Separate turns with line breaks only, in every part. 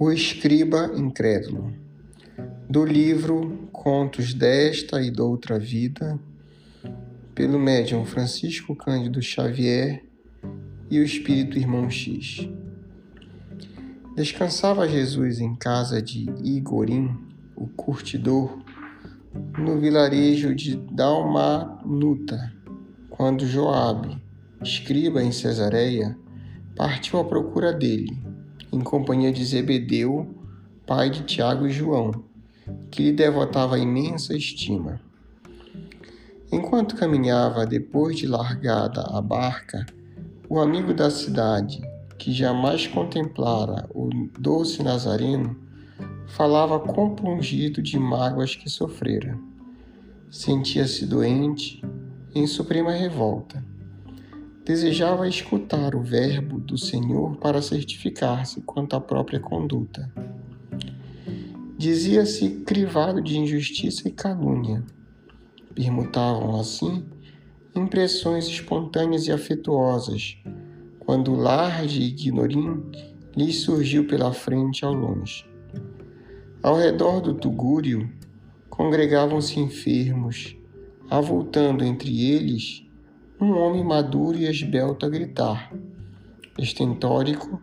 O Escriba Incrédulo, do livro Contos desta e doutra vida, pelo médium Francisco Cândido Xavier e o espírito Irmão X. Descansava Jesus em casa de Igorim, o curtidor, no vilarejo de Dalmanuta, quando Joabe, escriba em Cesareia, partiu à procura dele em companhia de Zebedeu, pai de Tiago e João, que lhe devotava imensa estima. Enquanto caminhava depois de largada a barca, o amigo da cidade, que jamais contemplara o doce Nazareno, falava compungido de mágoas que sofrera. Sentia-se doente, em suprema revolta desejava escutar o verbo do Senhor para certificar-se quanto à própria conduta. Dizia-se crivado de injustiça e calúnia. Permutavam, assim, impressões espontâneas e afetuosas, quando o lar de Ignorim lhes surgiu pela frente ao longe. Ao redor do tugúrio congregavam-se enfermos, avultando entre eles um homem maduro e esbelto a gritar, estentórico,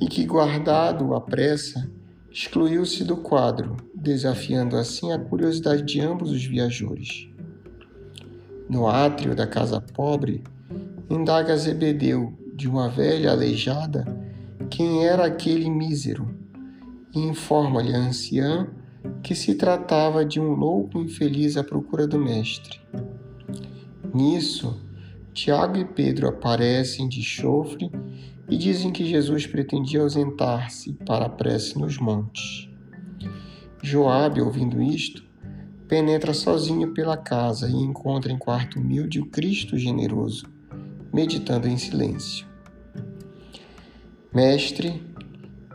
e que, guardado à pressa, excluiu-se do quadro, desafiando assim a curiosidade de ambos os viajores. No átrio da casa pobre, indaga Zebedeu, de uma velha aleijada, quem era aquele mísero, e informa-lhe a anciã que se tratava de um louco infeliz à procura do mestre. Nisso, Tiago e Pedro aparecem de chofre e dizem que Jesus pretendia ausentar-se para a prece nos montes. Joabe, ouvindo isto, penetra sozinho pela casa e encontra em quarto humilde o Cristo generoso, meditando em silêncio. Mestre,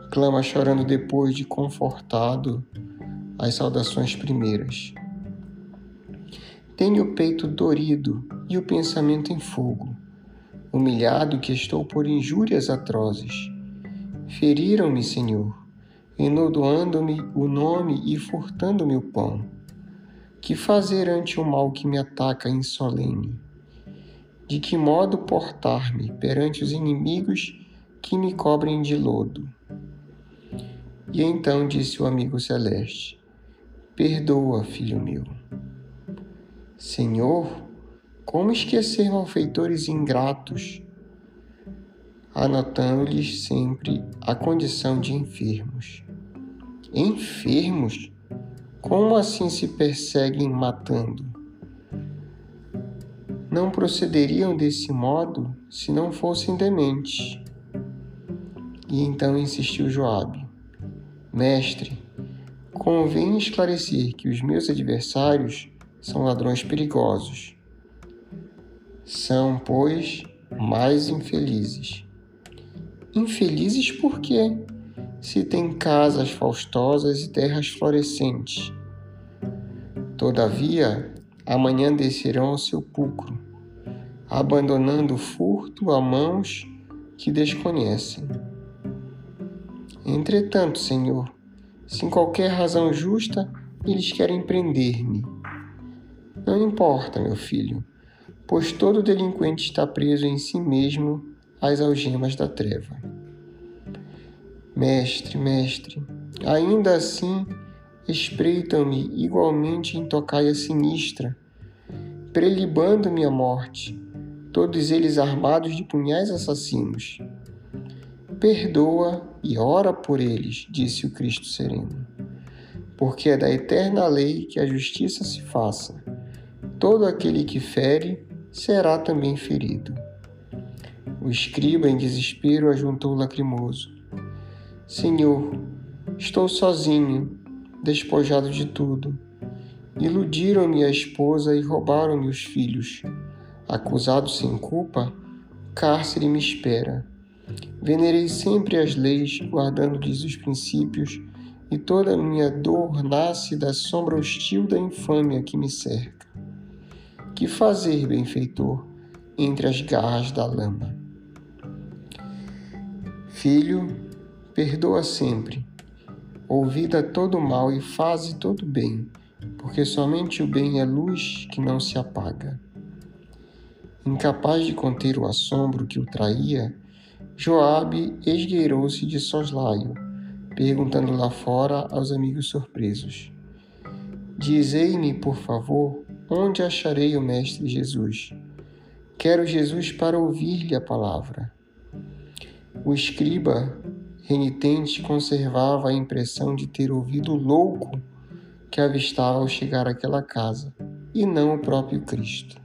clama chorando depois de confortado as saudações primeiras. Tenho o peito dorido e o pensamento em fogo. Humilhado que estou por injúrias atrozes. Feriram-me, Senhor, enodoando-me o nome e furtando-me o pão. Que fazer ante o mal que me ataca insolene? De que modo portar-me perante os inimigos que me cobrem de lodo? E então disse o amigo celeste: Perdoa, filho meu. Senhor, como esquecer malfeitores ingratos, anotando-lhes sempre a condição de enfermos? Enfermos? Como assim se perseguem matando? Não procederiam desse modo se não fossem dementes. E então insistiu Joabe: Mestre, convém esclarecer que os meus adversários são ladrões perigosos. São, pois, mais infelizes. Infelizes por quê? Se têm casas faustosas e terras florescentes. Todavia, amanhã descerão ao sepulcro, abandonando o furto a mãos que desconhecem. Entretanto, Senhor, se em qualquer razão justa eles querem prender-me, não importa, meu filho, pois todo delinquente está preso em si mesmo às algemas da treva. Mestre, mestre, ainda assim espreitam-me igualmente em tocaia sinistra, prelibando-me a morte, todos eles armados de punhais assassinos. Perdoa e ora por eles, disse o Cristo sereno, porque é da eterna lei que a justiça se faça todo aquele que fere será também ferido. O escriba, em desespero, ajuntou lacrimoso: Senhor, estou sozinho, despojado de tudo. Iludiram-me a esposa e roubaram-me os filhos. Acusado sem culpa, cárcere me espera. Venerei sempre as leis, guardando-lhes os princípios, e toda a minha dor nasce da sombra hostil da infâmia que me cerca. Que fazer, benfeitor, entre as garras da lama? Filho, perdoa sempre Ouvida todo mal e faze todo bem, porque somente o bem é luz que não se apaga. Incapaz de conter o assombro que o traía, Joabe esgueirou-se de soslaio, perguntando lá fora aos amigos surpresos: Dizei-me, por favor, onde acharei o Mestre Jesus? Quero Jesus para ouvir-lhe a palavra. O escriba renitente conservava a impressão de ter ouvido o louco que avistava ao chegar àquela casa, e não o próprio Cristo.